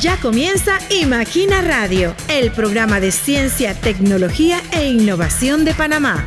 Ya comienza Imagina Radio, el programa de ciencia, tecnología e innovación de Panamá.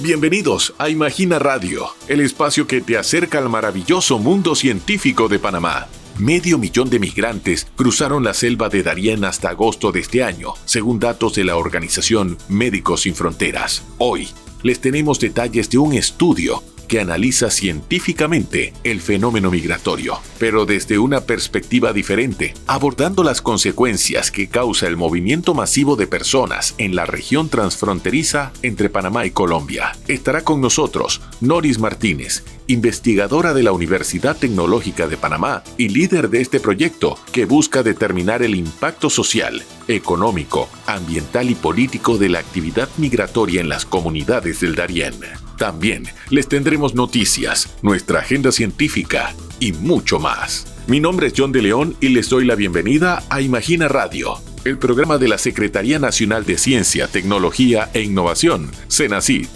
Bienvenidos a Imagina Radio, el espacio que te acerca al maravilloso mundo científico de Panamá. Medio millón de migrantes cruzaron la selva de Darién hasta agosto de este año, según datos de la organización Médicos Sin Fronteras. Hoy les tenemos detalles de un estudio que analiza científicamente el fenómeno migratorio, pero desde una perspectiva diferente, abordando las consecuencias que causa el movimiento masivo de personas en la región transfronteriza entre Panamá y Colombia. Estará con nosotros Noris Martínez, investigadora de la Universidad Tecnológica de Panamá y líder de este proyecto que busca determinar el impacto social, económico, ambiental y político de la actividad migratoria en las comunidades del Darién. También les tendremos noticias, nuestra agenda científica y mucho más. Mi nombre es John de León y les doy la bienvenida a Imagina Radio, el programa de la Secretaría Nacional de Ciencia, Tecnología e Innovación, CENACIT.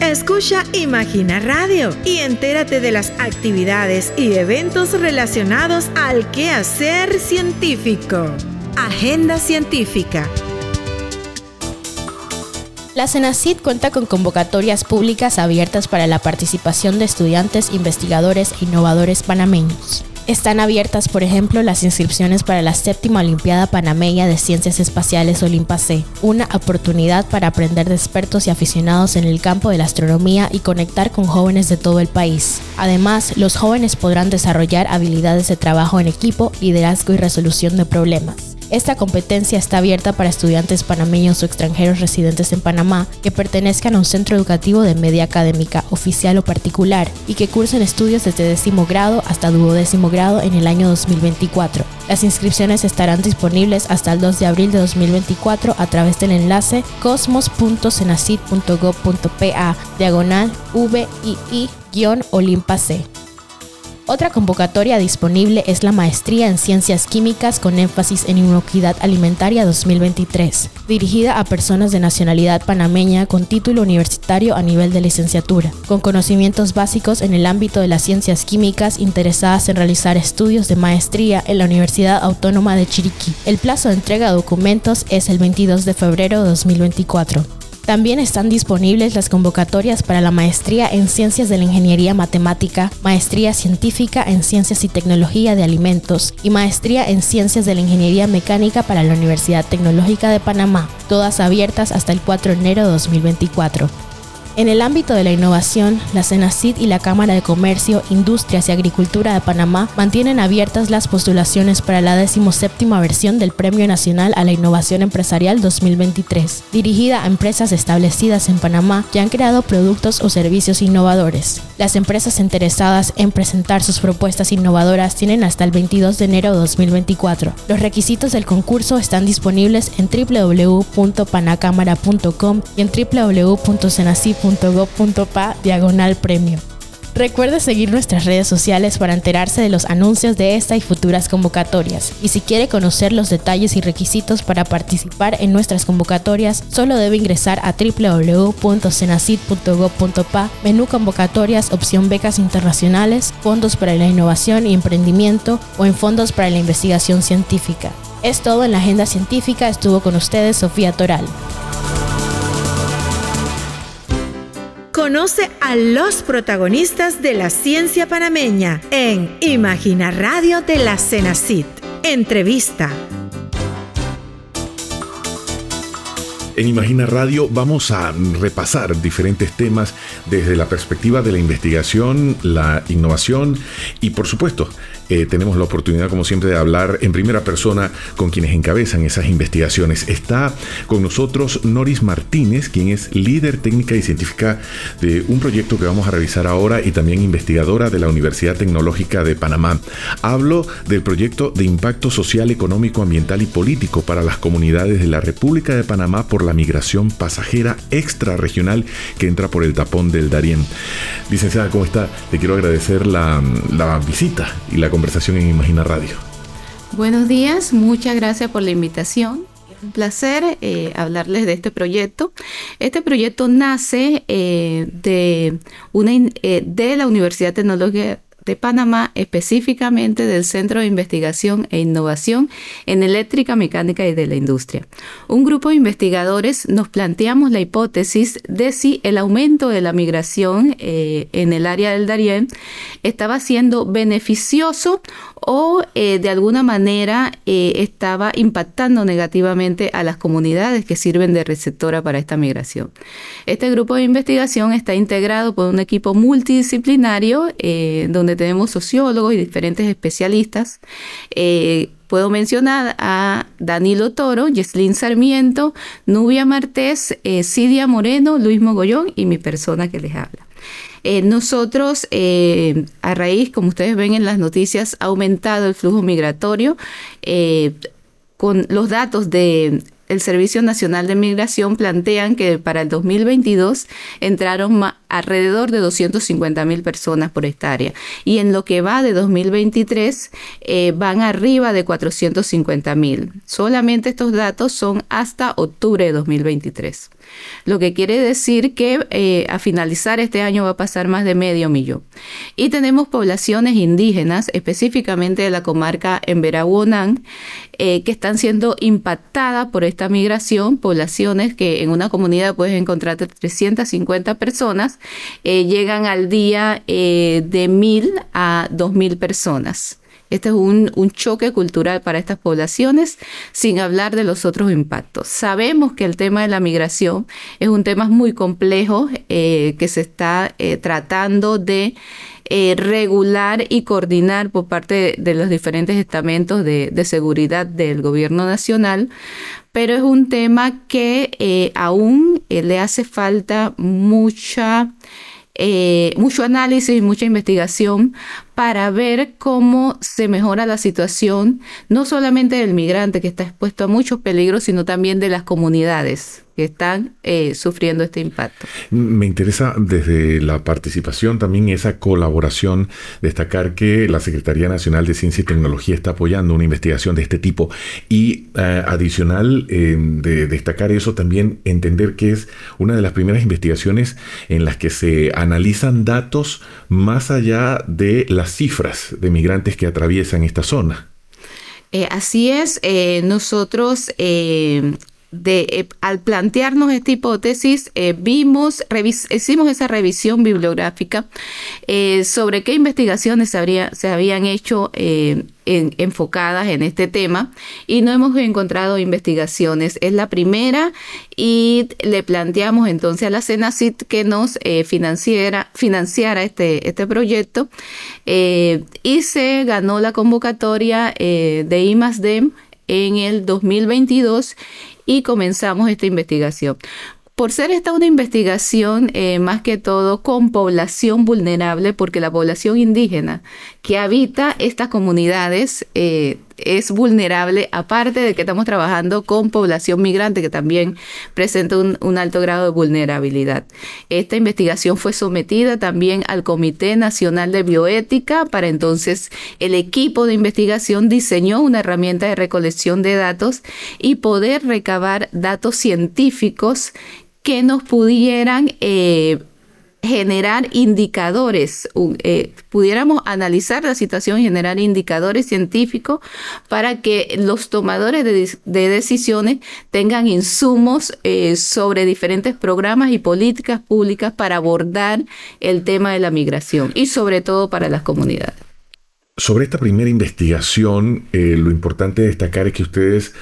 Escucha Imagina Radio y entérate de las actividades y eventos relacionados al quehacer científico. Agenda Científica la CENACID cuenta con convocatorias públicas abiertas para la participación de estudiantes, investigadores e innovadores panameños. Están abiertas, por ejemplo, las inscripciones para la séptima Olimpiada Panameña de Ciencias Espaciales Olimpase, una oportunidad para aprender de expertos y aficionados en el campo de la astronomía y conectar con jóvenes de todo el país. Además, los jóvenes podrán desarrollar habilidades de trabajo en equipo, liderazgo y resolución de problemas. Esta competencia está abierta para estudiantes panameños o extranjeros residentes en Panamá que pertenezcan a un centro educativo de media académica, oficial o particular y que cursen estudios desde décimo grado hasta duodécimo grado en el año 2024. Las inscripciones estarán disponibles hasta el 2 de abril de 2024 a través del enlace cosmos.cenacit.gov.pa diagonal VII-Olimpase. Otra convocatoria disponible es la Maestría en Ciencias Químicas con énfasis en inocuidad alimentaria 2023, dirigida a personas de nacionalidad panameña con título universitario a nivel de licenciatura, con conocimientos básicos en el ámbito de las ciencias químicas interesadas en realizar estudios de maestría en la Universidad Autónoma de Chiriquí. El plazo de entrega de documentos es el 22 de febrero de 2024. También están disponibles las convocatorias para la maestría en Ciencias de la Ingeniería Matemática, maestría científica en Ciencias y Tecnología de Alimentos y maestría en Ciencias de la Ingeniería Mecánica para la Universidad Tecnológica de Panamá, todas abiertas hasta el 4 de enero de 2024. En el ámbito de la innovación, la CENACID y la Cámara de Comercio, Industrias y Agricultura de Panamá mantienen abiertas las postulaciones para la 17 versión del Premio Nacional a la Innovación Empresarial 2023, dirigida a empresas establecidas en Panamá que han creado productos o servicios innovadores. Las empresas interesadas en presentar sus propuestas innovadoras tienen hasta el 22 de enero de 2024. Los requisitos del concurso están disponibles en www.panacámara.com y en www.cenacid.com .go.pa diagonal premio. Recuerde seguir nuestras redes sociales para enterarse de los anuncios de esta y futuras convocatorias. Y si quiere conocer los detalles y requisitos para participar en nuestras convocatorias, solo debe ingresar a www.cenacid.gov.pa, menú convocatorias, opción becas internacionales, fondos para la innovación y emprendimiento o en fondos para la investigación científica. Es todo en la agenda científica. Estuvo con ustedes Sofía Toral. Conoce a los protagonistas de la ciencia panameña en Imagina Radio de la Cenacit. Entrevista. En Imagina Radio vamos a repasar diferentes temas desde la perspectiva de la investigación, la innovación y por supuesto eh, tenemos la oportunidad, como siempre, de hablar en primera persona con quienes encabezan esas investigaciones. Está con nosotros Noris Martínez, quien es líder técnica y científica de un proyecto que vamos a revisar ahora y también investigadora de la Universidad Tecnológica de Panamá. Hablo del proyecto de impacto social, económico, ambiental y político para las comunidades de la República de Panamá por la migración pasajera extrarregional que entra por el tapón del Darién. Licenciada, ¿cómo está? Le quiero agradecer la, la visita y la conversación en Imagina Radio. Buenos días, muchas gracias por la invitación. Un placer eh, hablarles de este proyecto. Este proyecto nace eh, de, una, eh, de la Universidad Tecnológica de Panamá, específicamente del Centro de Investigación e Innovación en Eléctrica, Mecánica y de la Industria. Un grupo de investigadores nos planteamos la hipótesis de si el aumento de la migración eh, en el área del Darién estaba siendo beneficioso o eh, de alguna manera eh, estaba impactando negativamente a las comunidades que sirven de receptora para esta migración. Este grupo de investigación está integrado por un equipo multidisciplinario donde tenemos sociólogos y diferentes especialistas. Eh, puedo mencionar a Danilo Toro, Yeslin Sarmiento, Nubia Martés, eh, Cidia Moreno, Luis Mogollón y mi persona que les habla. Eh, nosotros, a raíz, como ustedes ven en las noticias, ha aumentado el flujo migratorio con los datos de el Servicio Nacional de Migración plantean que para el 2022 entraron alrededor de 250 mil personas por esta área y en lo que va de 2023 eh, van arriba de 450 mil. Solamente estos datos son hasta octubre de 2023 lo que quiere decir que eh, a finalizar este año va a pasar más de medio millón. Y tenemos poblaciones indígenas, específicamente de la comarca en eh, que están siendo impactadas por esta migración, poblaciones que en una comunidad puedes encontrar 350 personas, eh, llegan al día de 1.000 a 2.000 personas. Este es un, choque cultural para estas poblaciones, sin hablar de los otros impactos. Sabemos que el tema de la migración es un tema muy complejo eh, que se está eh, tratando de eh, regular y coordinar por parte de, los diferentes estamentos de, seguridad del gobierno nacional, pero es un tema que aún le hace falta mucha eh, mucho análisis y mucha investigación para ver cómo se mejora la situación, no solamente del migrante que está expuesto a muchos peligros, sino también de las comunidades que están eh, sufriendo este impacto. Me interesa desde la participación también esa colaboración, destacar que la Secretaría Nacional de Ciencia y Tecnología está apoyando una investigación de este tipo y eh, adicional eh, de destacar eso también entender que es una de las primeras investigaciones en las que se analizan datos más allá de las cifras de migrantes que atraviesan esta zona. así es, nosotros de, eh, al plantearnos esta hipótesis, eh, vimos, hicimos esa revisión bibliográfica eh, sobre qué investigaciones se, habían hecho enfocadas en este tema y no hemos encontrado investigaciones. Es la primera y le planteamos entonces a la CENACIT que nos financiara, financiara este, este proyecto y se ganó la convocatoria de IMASDEM en el 2022 y comenzamos esta investigación. Por ser esta una investigación eh, más que todo con población vulnerable, porque la población indígena que habita estas comunidades eh, es vulnerable, aparte de que estamos trabajando con población migrante que también presenta un, alto grado de vulnerabilidad. Esta investigación fue sometida también al Comité Nacional de Bioética, para entonces el equipo de investigación diseñó una herramienta de recolección de datos y poder recabar datos científicos que nos pudieran eh, generar indicadores, eh, pudiéramos analizar la situación y generar indicadores científicos para que los tomadores de, decisiones tengan insumos eh, sobre diferentes programas y políticas públicas para abordar el tema de la migración y sobre todo para las comunidades. Sobre esta primera investigación, lo importante destacar es que ustedes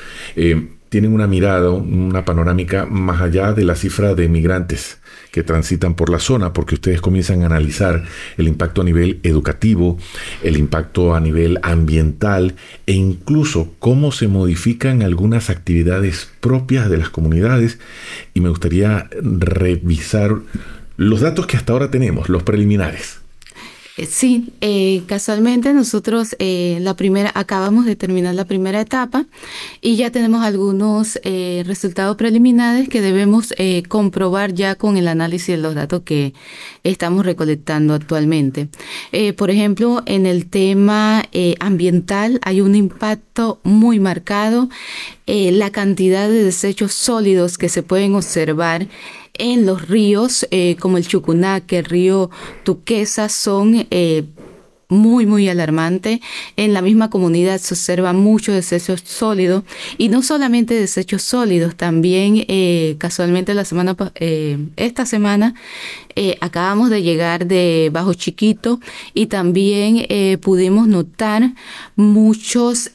tienen una mirada, una panorámica más allá de la cifra de migrantes que transitan por la zona, porque ustedes comienzan a analizar el impacto a nivel educativo, el impacto a nivel ambiental e incluso cómo se modifican algunas actividades propias de las comunidades. Y me gustaría revisar los datos que hasta ahora tenemos, los preliminares. Eh, sí, eh, casualmente nosotros eh, la primera acabamos de terminar la primera etapa y ya tenemos algunos resultados preliminares que debemos comprobar ya con el análisis de los datos que estamos recolectando actualmente. por ejemplo, en el tema ambiental hay un impacto muy marcado. la cantidad de desechos sólidos que se pueden observar en los ríos eh, como el Chucunaque, el río Tuquesa, son eh, muy, muy alarmante. En la misma comunidad se observa mucho desechos sólidos y no solamente desechos sólidos, también eh, casualmente la semana, esta semana acabamos de llegar de Bajo Chiquito y también pudimos notar muchos,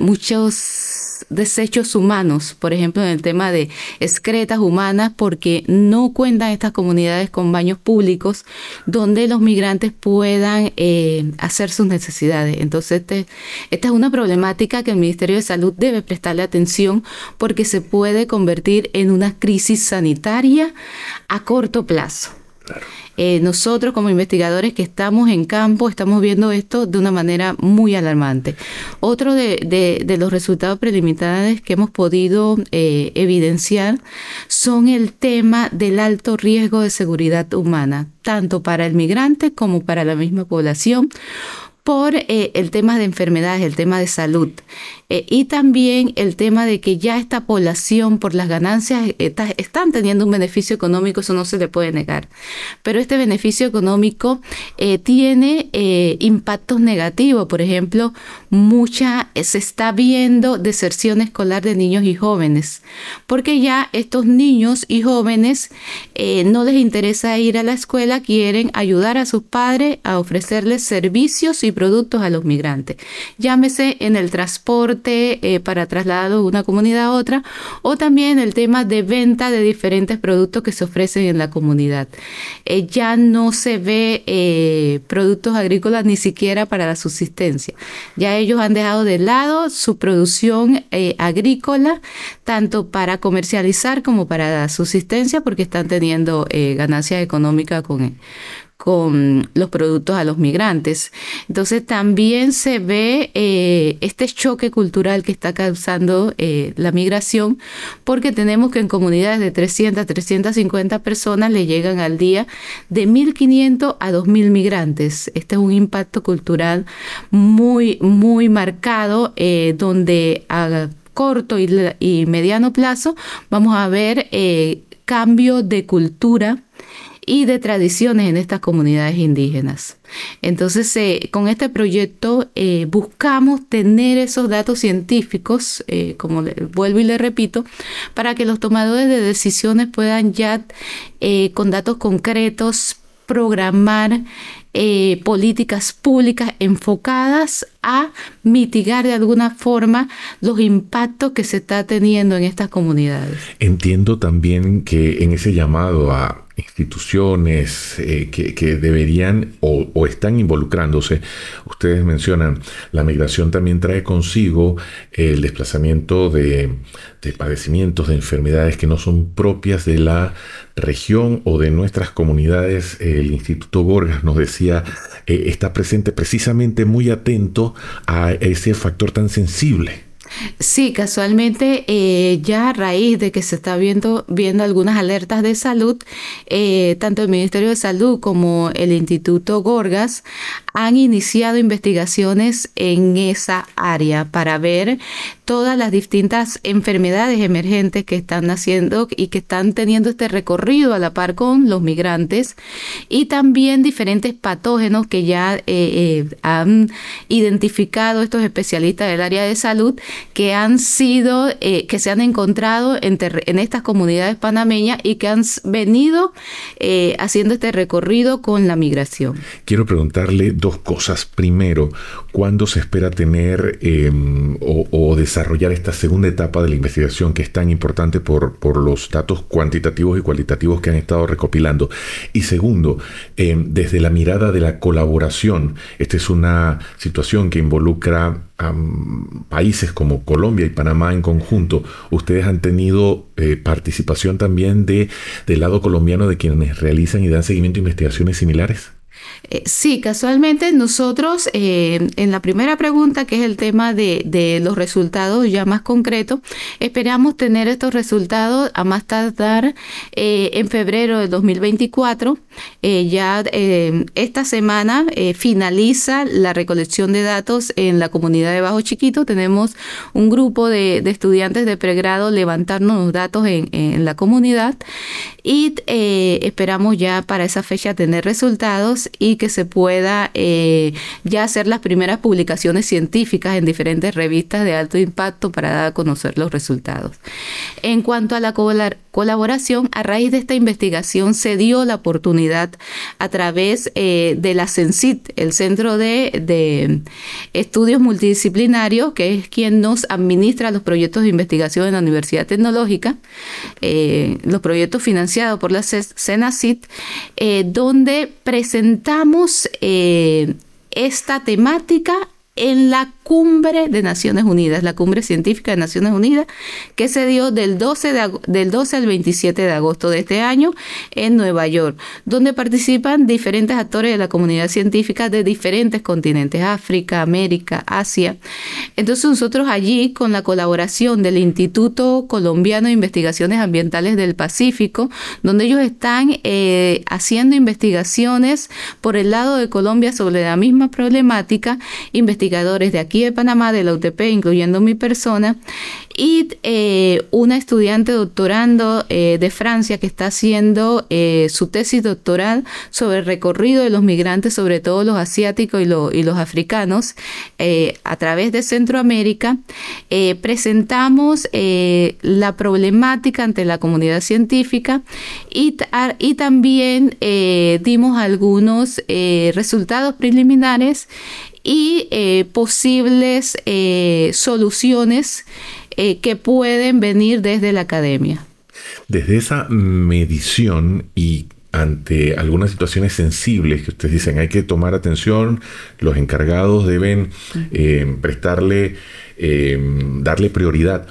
muchos desechos humanos, por ejemplo, en el tema de excretas humanas, porque no cuentan estas comunidades con baños públicos donde los migrantes puedan eh, hacer sus necesidades. Entonces, este, esta es una problemática que el Ministerio de Salud debe prestarle atención porque se puede convertir en una crisis sanitaria a corto plazo. Eh, nosotros como investigadores que estamos en campo estamos viendo esto de una manera muy alarmante. Otro de, los resultados preliminares que hemos podido eh, evidenciar son el tema del alto riesgo de seguridad humana, tanto para el migrante como para la misma población por eh, el tema de enfermedades, el tema de salud. Eh, y también el tema de que ya esta población por las ganancias están teniendo un beneficio económico, eso no se le puede negar. Pero este beneficio económico eh, tiene eh, impactos negativos. Por ejemplo, mucha se está viendo deserción escolar de niños y jóvenes, porque ya estos niños y jóvenes no les interesa ir a la escuela, quieren ayudar a sus padres a ofrecerles servicios y productos a los migrantes. Llámese en el transporte, eh, para traslado de una comunidad a otra, o también el tema de venta de diferentes productos que se ofrecen en la comunidad. Eh, ya no se ve eh, productos agrícolas ni siquiera para la subsistencia. Ya ellos han dejado de lado su producción agrícola, tanto para comercializar como para la subsistencia, porque están teniendo ganancias económicas con, con los productos a los migrantes. Entonces también se ve eh, este choque cultural que está causando eh, la migración, porque tenemos que en comunidades de 300 a 350 personas le llegan al día de 1.500 a 2.000 migrantes. Este es un impacto cultural muy, muy marcado, eh, donde a corto y, y, mediano plazo vamos a ver cambio de cultura y de tradiciones en estas comunidades indígenas. Entonces, eh, con este proyecto eh, buscamos tener esos datos científicos, eh, como vuelvo y le repito, para que los tomadores de decisiones puedan ya, con datos concretos, programar políticas públicas enfocadas a mitigar de alguna forma los impactos que se está teniendo en estas comunidades. Entiendo también que en ese llamado a instituciones eh, que, deberían o, están involucrándose. Ustedes mencionan, la migración también trae consigo el desplazamiento de, padecimientos, de enfermedades que no son propias de la región o de nuestras comunidades. El Instituto Gorgas nos decía, eh, está presente precisamente muy atento a ese factor tan sensible. Sí, casualmente eh, ya a raíz de que se está viendo, viendo algunas alertas de salud, eh, tanto el Ministerio de Salud como el Instituto Gorgas han iniciado investigaciones en esa área para ver todas las distintas enfermedades emergentes que están naciendo y que están teniendo este recorrido a la par con los migrantes y también diferentes patógenos que ya eh, eh, han identificado estos especialistas del área de salud que han sido, eh, que se han encontrado en, en, estas comunidades panameñas y que han venido haciendo este recorrido con la migración. Quiero preguntarle dos cosas. Primero, ¿cuándo se espera tener em, o, desarrollar esta segunda etapa de la investigación que es tan importante por, por los datos cuantitativos y cualitativos que han estado recopilando? Y segundo, em, desde la mirada de la colaboración, esta es una situación que involucra a países como Colombia y Panamá en conjunto. ¿Ustedes han tenido eh, participación también de, del lado colombiano de quienes realizan y dan seguimiento a investigaciones similares? Eh, sí, casualmente nosotros eh, en la primera pregunta, que es el tema de, los resultados ya más concretos, esperamos tener estos resultados a más tardar eh, en febrero de 2024. ya esta semana finaliza la recolección de datos en la comunidad de Bajo Chiquito. Tenemos un grupo de, estudiantes de pregrado levantando los datos en, en la comunidad y esperamos ya para esa fecha tener resultados y que se pueda eh, ya hacer las primeras publicaciones científicas en diferentes revistas de alto impacto para dar a conocer los resultados. En cuanto a la colaboración, a raíz de esta investigación se dio la oportunidad a través eh, de la CENCIT, el Centro de, Estudios Multidisciplinarios, que es quien nos administra los proyectos de investigación en la Universidad Tecnológica, eh, los proyectos financiados por la CENACIT, donde presentamos eh, esta temática en la cumbre de Naciones Unidas, la cumbre científica de Naciones Unidas, que se dio del 12, del 12 al 27 de agosto de este año en Nueva York, donde participan diferentes actores de la comunidad científica de diferentes continentes, África, América, Asia. Entonces nosotros allí, con la colaboración del Instituto Colombiano de Investigaciones Ambientales del Pacífico, donde ellos están eh, haciendo investigaciones por el lado de Colombia sobre la misma problemática, de aquí de Panamá, de la UTP, incluyendo mi persona, y eh, una estudiante doctorando eh, de Francia que está haciendo eh, su tesis doctoral sobre el recorrido de los migrantes, sobre todo los asiáticos y, y los africanos, a través de Centroamérica. presentamos la problemática ante la comunidad científica y, y también dimos algunos resultados preliminares y eh, posibles eh, soluciones eh, que pueden venir desde la academia. Desde esa medición y ante algunas situaciones sensibles que ustedes dicen hay que tomar atención, los encargados deben prestarle, darle prioridad.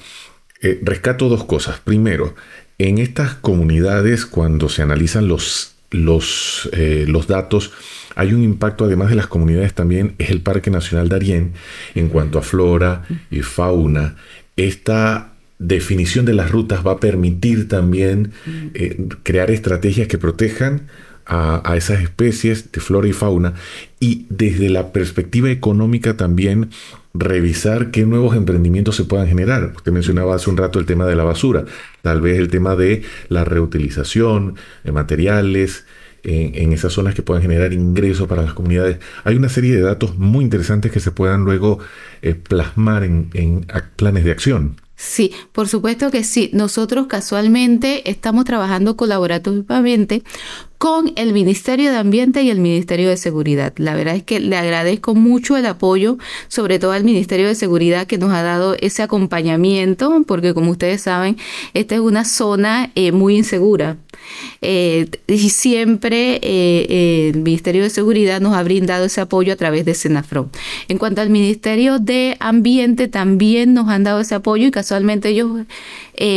rescato dos cosas. Primero, en estas comunidades cuando se analizan los, los, los datos, hay un impacto además de las comunidades también, es el Parque Nacional Darién en cuanto a flora y fauna. Esta definición de las rutas va a permitir también eh, crear estrategias que protejan a, esas especies de flora y fauna y desde la perspectiva económica también revisar qué nuevos emprendimientos se puedan generar. Usted mencionaba hace un rato el tema de la basura, tal vez el tema de la reutilización de materiales, en, esas zonas que puedan generar ingresos para las comunidades. Hay una serie de datos muy interesantes que se puedan luego eh, plasmar en, planes de acción. Sí, por supuesto que sí. Nosotros casualmente estamos trabajando colaborativamente con el Ministerio de Ambiente y el Ministerio de Seguridad. La verdad es que le agradezco mucho el apoyo, sobre todo al Ministerio de Seguridad que nos ha dado ese acompañamiento, porque como ustedes saben, esta es una zona eh, muy insegura. Eh, y siempre eh, el Ministerio de Seguridad nos ha brindado ese apoyo a través de Senafro. En cuanto al Ministerio de Ambiente, también nos han dado ese apoyo y casualmente ellos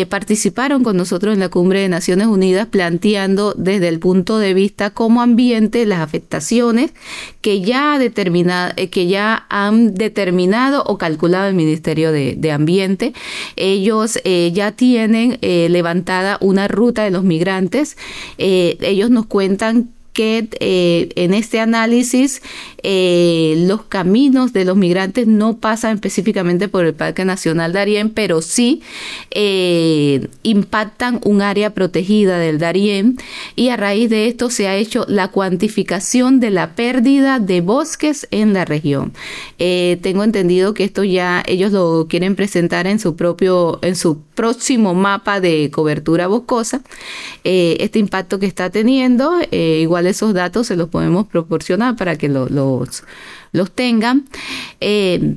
participaron con nosotros en la cumbre de Naciones Unidas planteando desde el punto de vista como ambiente las afectaciones que ya, determinado, eh, que ya han determinado o calculado el Ministerio de, Ambiente. Ellos eh, ya tienen eh, levantada una ruta de los migrantes. ellos nos cuentan que eh, en este análisis eh, los caminos de los migrantes no pasan específicamente por el Parque Nacional Darién, pero sí eh, impactan un área protegida del Darién y a raíz de esto se ha hecho la cuantificación de la pérdida de bosques en la región. tengo entendido que esto ya ellos lo quieren presentar en su propio, en su próximo mapa de cobertura boscosa, este impacto que está teniendo, igual esos datos se los podemos proporcionar para que los, los tengan. Eh,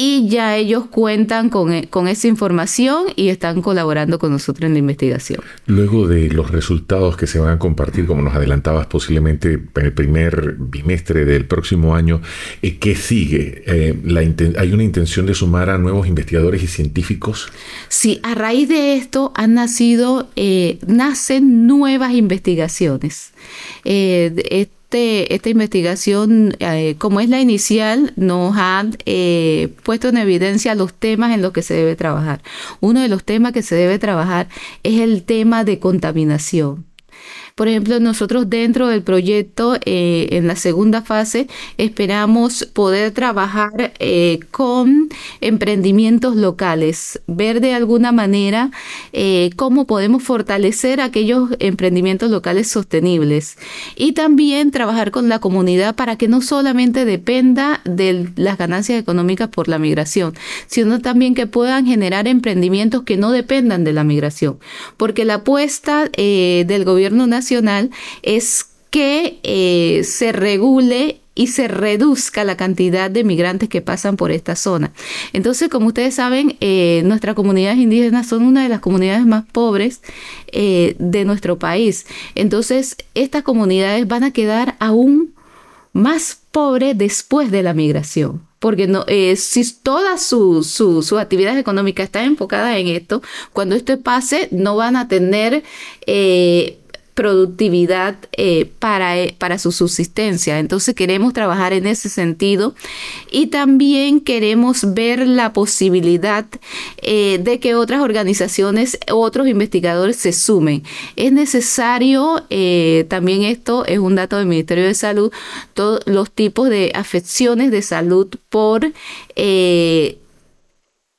y ya ellos cuentan con, e, con, esa información y están colaborando con nosotros en la investigación. Luego de los resultados que se van a compartir, como nos adelantabas, posiblemente en el primer bimestre del próximo año, eh, ¿qué sigue? Eh, la ¿Hay una intención de sumar a nuevos investigadores y científicos? Sí, a raíz de esto han nacido, eh, nacen nuevas investigaciones este, esta investigación, eh, como es la inicial, nos ha eh, puesto en evidencia los temas en los que se debe trabajar. Uno de los temas que se debe trabajar es el tema de contaminación. Por ejemplo, nosotros dentro del proyecto, eh, en la segunda fase, esperamos poder trabajar eh, con emprendimientos locales, ver de alguna manera eh, cómo podemos fortalecer aquellos emprendimientos locales sostenibles. Y también trabajar con la comunidad para que no solamente dependa de las ganancias económicas por la migración, sino también que puedan generar emprendimientos que no dependan de la migración, porque la apuesta del gobierno nacional es que eh, se regule y se reduzca la cantidad de migrantes que pasan por esta zona. Entonces, como ustedes saben, eh, nuestras comunidades indígenas son una de las comunidades más pobres eh, de nuestro país. Entonces, estas comunidades van a quedar aún más pobres después de la migración. Porque no, si toda su, su, actividad económica está enfocada en esto, cuando esto pase, no van a tener productividad eh, para, eh, para su subsistencia. Entonces queremos trabajar en ese sentido y también queremos ver la posibilidad eh, de que otras organizaciones, otros investigadores se sumen. Es necesario, también esto es un dato del Ministerio de Salud, todos los tipos de afecciones de salud por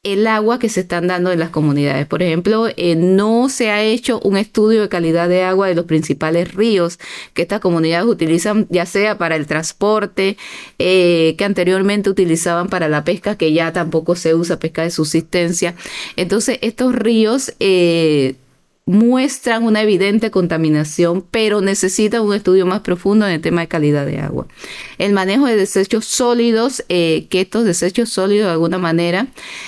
el agua que se están dando en las comunidades. Por ejemplo, eh, no se ha hecho un estudio de calidad de agua de los principales ríos que estas comunidades utilizan, ya sea para el transporte, eh, que anteriormente utilizaban para la pesca, que ya tampoco se usa pesca de subsistencia. Entonces, estos ríos... Eh, muestran una evidente contaminación, pero necesitan un estudio más profundo en el tema de calidad de agua. El manejo de desechos sólidos, eh, que estos desechos sólidos de alguna manera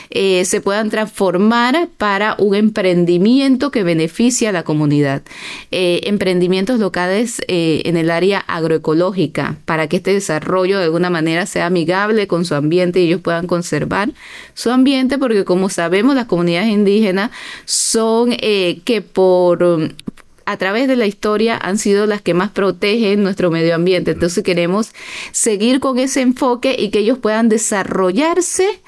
eh, se puedan transformar para un emprendimiento que beneficie a la comunidad. Eh, emprendimientos locales en el área agroecológica, para que este desarrollo de alguna manera sea amigable con su ambiente y ellos puedan conservar su ambiente, porque como sabemos, las comunidades indígenas son que por um, a través de la historia han sido las que más protegen nuestro medio ambiente. Entonces queremos seguir con ese enfoque y que ellos puedan desarrollarse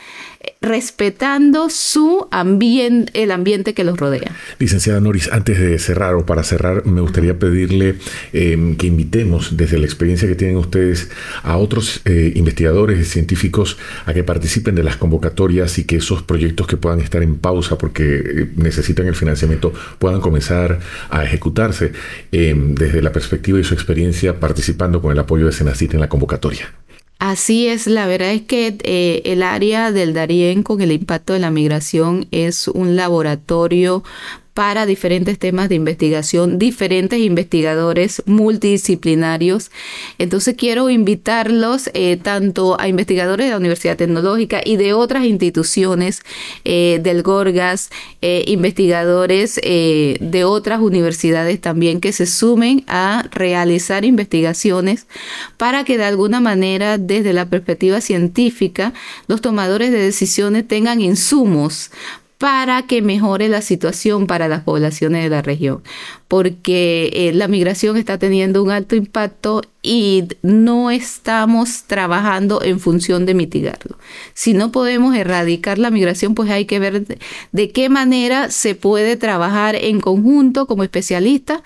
respetando su ambiente, el ambiente que los rodea. Licenciada Noris, antes de cerrar o para cerrar, me gustaría pedirle em, que invitemos desde la experiencia que tienen ustedes a otros eh, investigadores y científicos a que participen de las convocatorias y que esos proyectos que puedan estar en pausa porque eh, necesitan el financiamiento puedan comenzar a ejecutarse em, desde la perspectiva y su experiencia participando con el apoyo de Senacit en la convocatoria. Así es, la verdad es que eh, el área del Darién con el impacto de la migración es un laboratorio para diferentes temas de investigación, diferentes investigadores multidisciplinarios. Entonces quiero invitarlos eh, tanto a investigadores de la Universidad Tecnológica y de otras instituciones eh, del Gorgas, eh, investigadores de otras universidades también que se sumen a realizar investigaciones para que de alguna manera desde la perspectiva científica los tomadores de decisiones tengan insumos para que mejore la situación para las poblaciones de la región, porque eh, la migración está teniendo un alto impacto y no estamos trabajando en función de mitigarlo. Si no podemos erradicar la migración, pues hay que ver de, qué manera se puede trabajar en conjunto como especialistas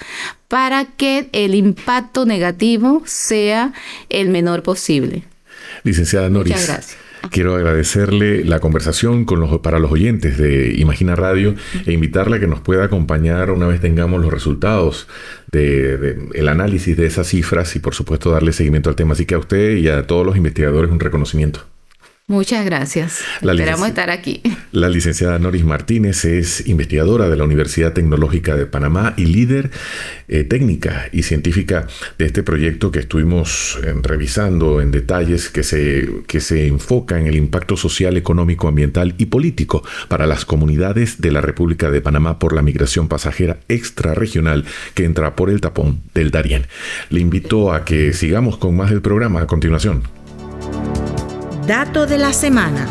para que el impacto negativo sea el menor posible. Licenciada Noris. Muchas gracias. Quiero agradecerle la conversación con los, para los oyentes de Imagina Radio e invitarle a que nos pueda acompañar una vez tengamos los resultados del de, análisis de esas cifras y por supuesto darle seguimiento al tema. Así que a usted y a todos los investigadores un reconocimiento. Muchas gracias. Esperamos estar aquí. La licenciada Noris Martínez es investigadora de la Universidad Tecnológica de Panamá y líder eh, técnica y científica de este proyecto que estuvimos eh, revisando en detalles que se, que se enfoca en el impacto social, económico, ambiental y político para las comunidades de la República de Panamá por la migración pasajera extrarregional que entra por el tapón del Darién. Le invito a que sigamos con más del programa a continuación. Dato de la semana.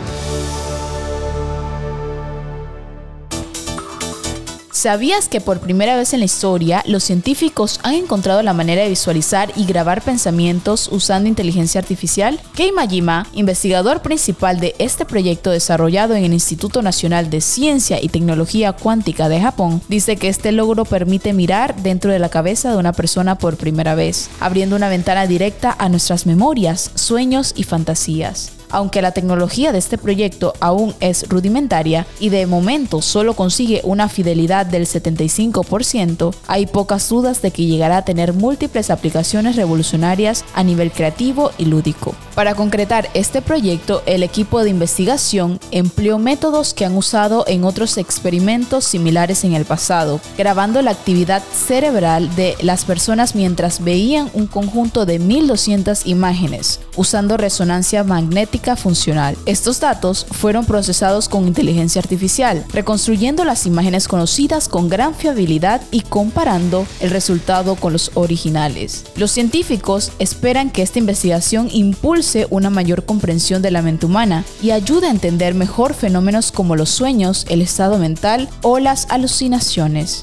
¿Sabías que por primera vez en la historia los científicos han encontrado la manera de visualizar y grabar pensamientos usando inteligencia artificial? Kei Majima, investigador principal de este proyecto desarrollado en el Instituto Nacional de Ciencia y Tecnología Cuántica de Japón, dice que este logro permite mirar dentro de la cabeza de una persona por primera vez, abriendo una ventana directa a nuestras memorias, sueños y fantasías. Aunque la tecnología de este proyecto aún es rudimentaria y de momento solo consigue una fidelidad del 75%, hay pocas dudas de que llegará a tener múltiples aplicaciones revolucionarias a nivel creativo y lúdico. Para concretar este proyecto, el equipo de investigación empleó métodos que han usado en otros experimentos similares en el pasado, grabando la actividad cerebral de las personas mientras veían un conjunto de 1200 imágenes, usando resonancia magnética funcional. Estos datos fueron procesados con inteligencia artificial, reconstruyendo las imágenes conocidas con gran fiabilidad y comparando el resultado con los originales. Los científicos esperan que esta investigación impulse una mayor comprensión de la mente humana y ayude a entender mejor fenómenos como los sueños, el estado mental o las alucinaciones.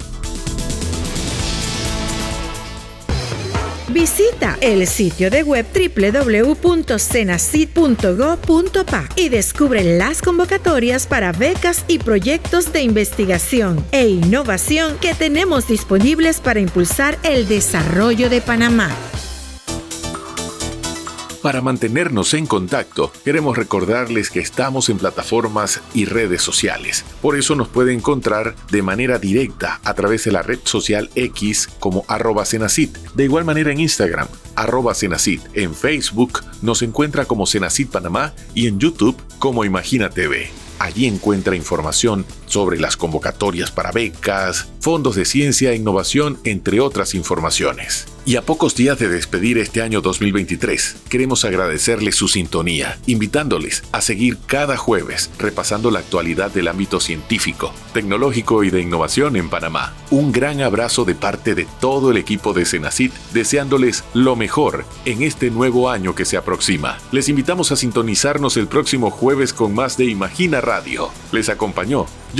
Visita el sitio de web www.cenacit.go.pa y descubre las convocatorias para becas y proyectos de investigación e innovación que tenemos disponibles para impulsar el desarrollo de Panamá. Para mantenernos en contacto, queremos recordarles que estamos en plataformas y redes sociales. Por eso nos puede encontrar de manera directa a través de la red social X como arroba Senacit. De igual manera en Instagram, arroba Senacit. En Facebook nos encuentra como Senacit Panamá y en YouTube como Imagina TV. Allí encuentra información sobre las convocatorias para becas, fondos de ciencia e innovación, entre otras informaciones. Y a pocos días de despedir este año 2023, queremos agradecerles su sintonía, invitándoles a seguir cada jueves repasando la actualidad del ámbito científico, tecnológico y de innovación en Panamá. Un gran abrazo de parte de todo el equipo de Senacit, deseándoles lo mejor en este nuevo año que se aproxima. Les invitamos a sintonizarnos el próximo jueves con más de Imagina Radio. Les acompañó